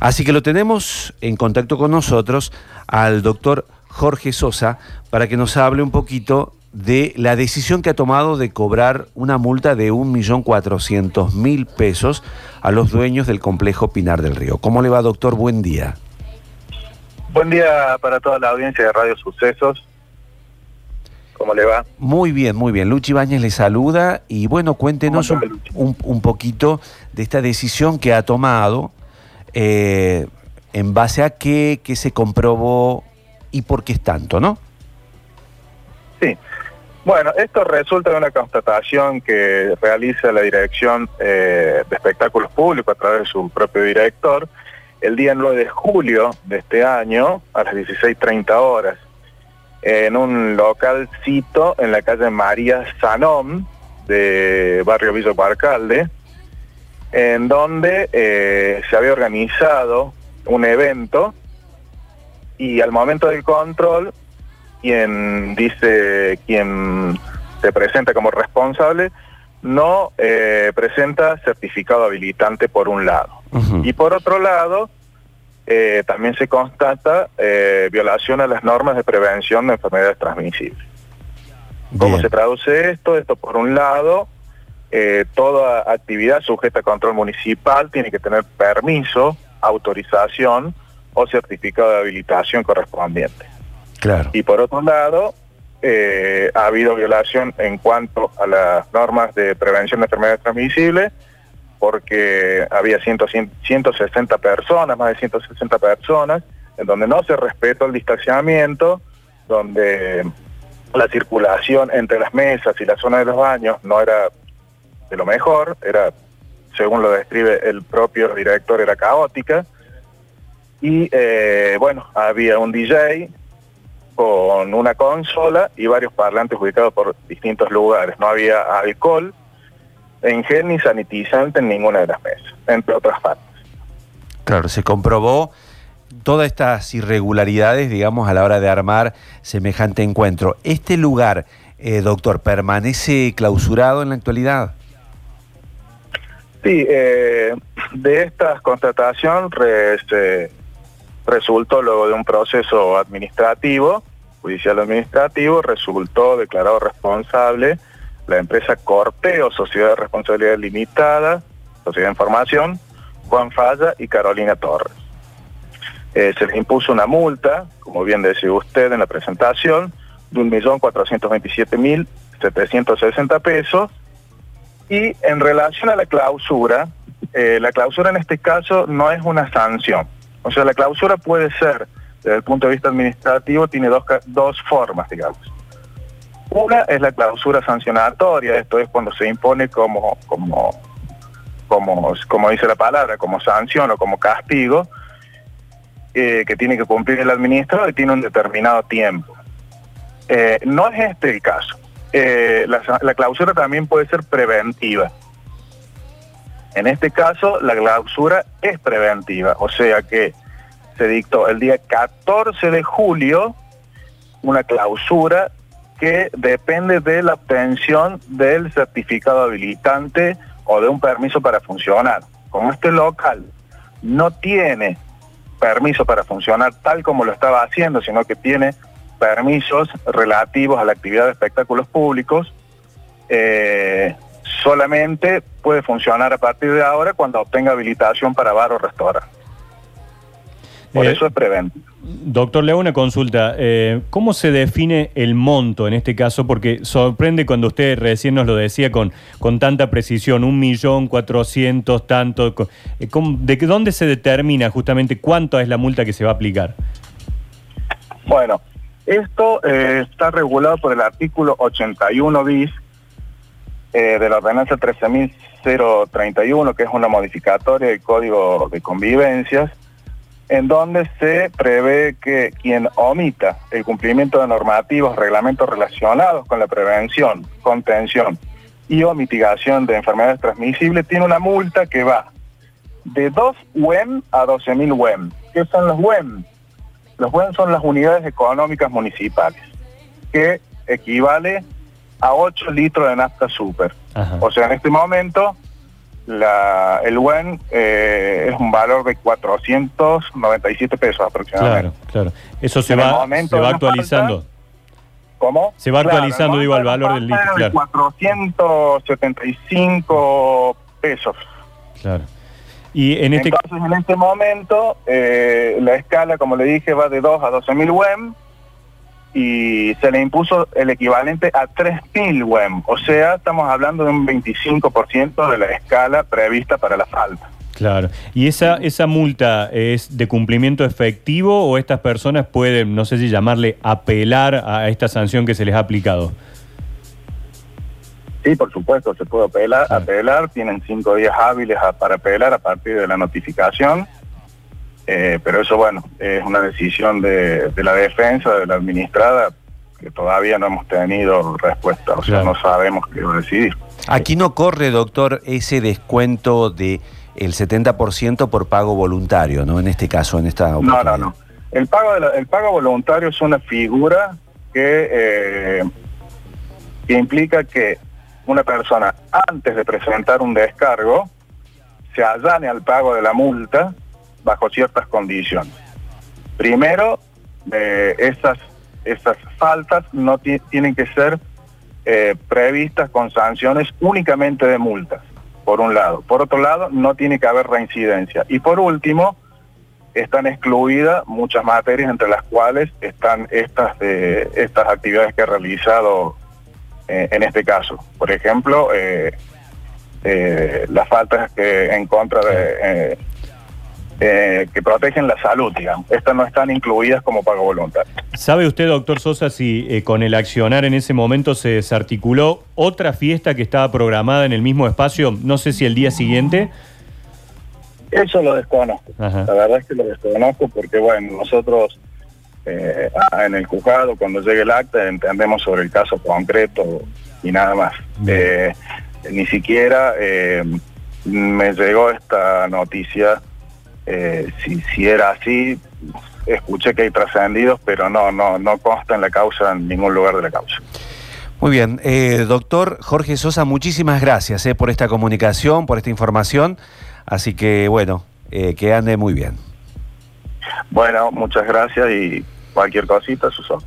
Así que lo tenemos en contacto con nosotros al doctor Jorge Sosa para que nos hable un poquito de la decisión que ha tomado de cobrar una multa de 1.400.000 pesos a los dueños del complejo Pinar del Río. ¿Cómo le va, doctor? Buen día. Buen día para toda la audiencia de Radio Sucesos. ¿Cómo le va? Muy bien, muy bien. Luchi Bañez le saluda y bueno, cuéntenos un, poquito de esta decisión que ha tomado, eh, en base a qué, qué se comprobó y por qué es tanto, ¿no? Sí. Bueno, esto resulta de una constatación que realiza la Dirección eh, de Espectáculos Públicos a través de su propio director el día 9 de julio de este año a las 16.30 horas en un local cito en la calle María Sanón de Barrio Villa Barcalde, en donde eh, se había organizado un evento y al momento del control, quien dice, quien se presenta como responsable, no eh, presenta certificado habilitante por un lado. Y por otro lado, eh, también se constata eh, violación a las normas de prevención de enfermedades transmisibles. ¿Cómo se traduce esto? Esto por un lado, eh, toda actividad sujeta a control municipal tiene que tener permiso, autorización o certificado de habilitación correspondiente. Claro. Y por otro lado, ha habido violación en cuanto a las normas de prevención de enfermedades transmisibles porque había 160 personas, más de 160 personas, en donde no se respetó el distanciamiento, donde la circulación entre las mesas y la zona de los baños no era de lo mejor, era, según lo describe el propio director, era caótica. Y eh, bueno, había un DJ con una consola y varios parlantes ubicados por distintos lugares. No había alcohol, en gel ni sanitizante en ninguna de las mesas, entre otras partes. Claro, se comprobó todas estas irregularidades, digamos, a la hora de armar semejante encuentro. ¿Este lugar, eh, doctor, permanece clausurado en la actualidad? Sí, eh, de esta constatación resultó luego de un proceso administrativo, judicial administrativo, resultó declarado responsable la empresa Corteo, Sociedad de Responsabilidad Limitada, Sociedad de Información, Juan Falla y Carolina Torres. Eh, se les impuso una multa, como bien decía usted en la presentación, de 1.427.760 pesos. Y en relación a la clausura, eh, la clausura en este caso no es una sanción. O sea, la clausura puede ser, desde el punto de vista administrativo, tiene dos, dos formas, digamos. Una es la clausura sancionatoria, esto es cuando se impone como, como, como, como dice la palabra, como sanción o como castigo, eh, que tiene que cumplir el administrador y tiene un determinado tiempo. Eh, no es este el caso. Eh, la, la clausura también puede ser preventiva. En este caso, la clausura es preventiva, o sea que se dictó el día 14 de julio una clausura que depende de la obtención del certificado habilitante o de un permiso para funcionar. Como este local no tiene permiso para funcionar tal como lo estaba haciendo, sino que tiene permisos relativos a la actividad de espectáculos públicos, eh, solamente puede funcionar a partir de ahora cuando obtenga habilitación para bar o restaurante. Por eh, eso es preventivo. Doctor, le hago una consulta. Eh, ¿Cómo se define el monto en este caso? Porque sorprende cuando usted recién nos lo decía con, con tanta precisión, un millón cuatrocientos, tanto. ¿De dónde se determina justamente cuánto es la multa que se va a aplicar? Bueno, esto está regulado por el artículo 81 bis de la ordenanza 13.031, que es una modificatoria del Código de Convivencias en donde se prevé que quien omita el cumplimiento de normativos, reglamentos relacionados con la prevención, contención y o mitigación de enfermedades transmisibles tiene una multa que va de 2 WEM a 12.000 WEM. ¿Qué son los WEM? Los WEM son las unidades económicas municipales, que equivale a 8 litros de nafta super. O sea, en este momento la, el WEN eh, es un valor de 497 pesos aproximadamente. Claro, claro. Eso se va, se va actualizando. ¿Cómo? Se va actualizando, digo, el valor del litio. Claro. 475 pesos. Claro. Y en este... Entonces, en este momento, eh, la escala, como le dije, va de 2 a 12.000 WEM y se le impuso el equivalente a 3.000 WEM. O sea, estamos hablando de un 25% de la escala prevista para la falta. Claro. ¿Y esa, esa multa es de cumplimiento efectivo o estas personas pueden, no sé si llamarle, apelar a esta sanción que se les ha aplicado? Sí, por supuesto, se puede apelar, apelar tienen cinco días hábiles para apelar a partir de la notificación. Eh, pero eso, bueno, es una decisión de, la defensa, de la administrada, que todavía no hemos tenido respuesta, o sea, no sabemos qué va a decidir. Aquí no corre, doctor, ese descuento de el 70% por pago voluntario, ¿no? En este caso, en esta No, no, no. El pago, de el pago voluntario es una figura que, eh, que implica que una persona, antes de presentar un descargo, se allane al pago de la multa bajo ciertas condiciones. Primero, eh, esas, faltas no tienen que ser eh, previstas con sanciones únicamente de multas, por un lado. Por otro lado, no tiene que haber reincidencia. Y por último, están excluidas muchas materias, entre las cuales están estas, de estas actividades que he realizado eh, en este caso. Por ejemplo, las faltas que en contra de eh, que protegen la salud, digamos. Estas no están incluidas como pago voluntario. ¿Sabe usted, doctor Sosa, si eh, con el accionar en ese momento se desarticuló otra fiesta que estaba programada en el mismo espacio, no sé si el día siguiente? Eso lo desconozco. La verdad es que lo desconozco porque, bueno, nosotros eh, en el juzgado, cuando llegue el acta, entendemos sobre el caso concreto y nada más. ni siquiera me llegó esta noticia eh, si, si era así, escuché que hay trascendidos, pero no, no, no consta en la causa, en ningún lugar de la causa. Muy bien, eh, doctor Jorge Sosa, muchísimas gracias eh, por esta comunicación, por esta información. Así que bueno, que ande muy bien. Bueno, muchas gracias y cualquier cosita, Suso.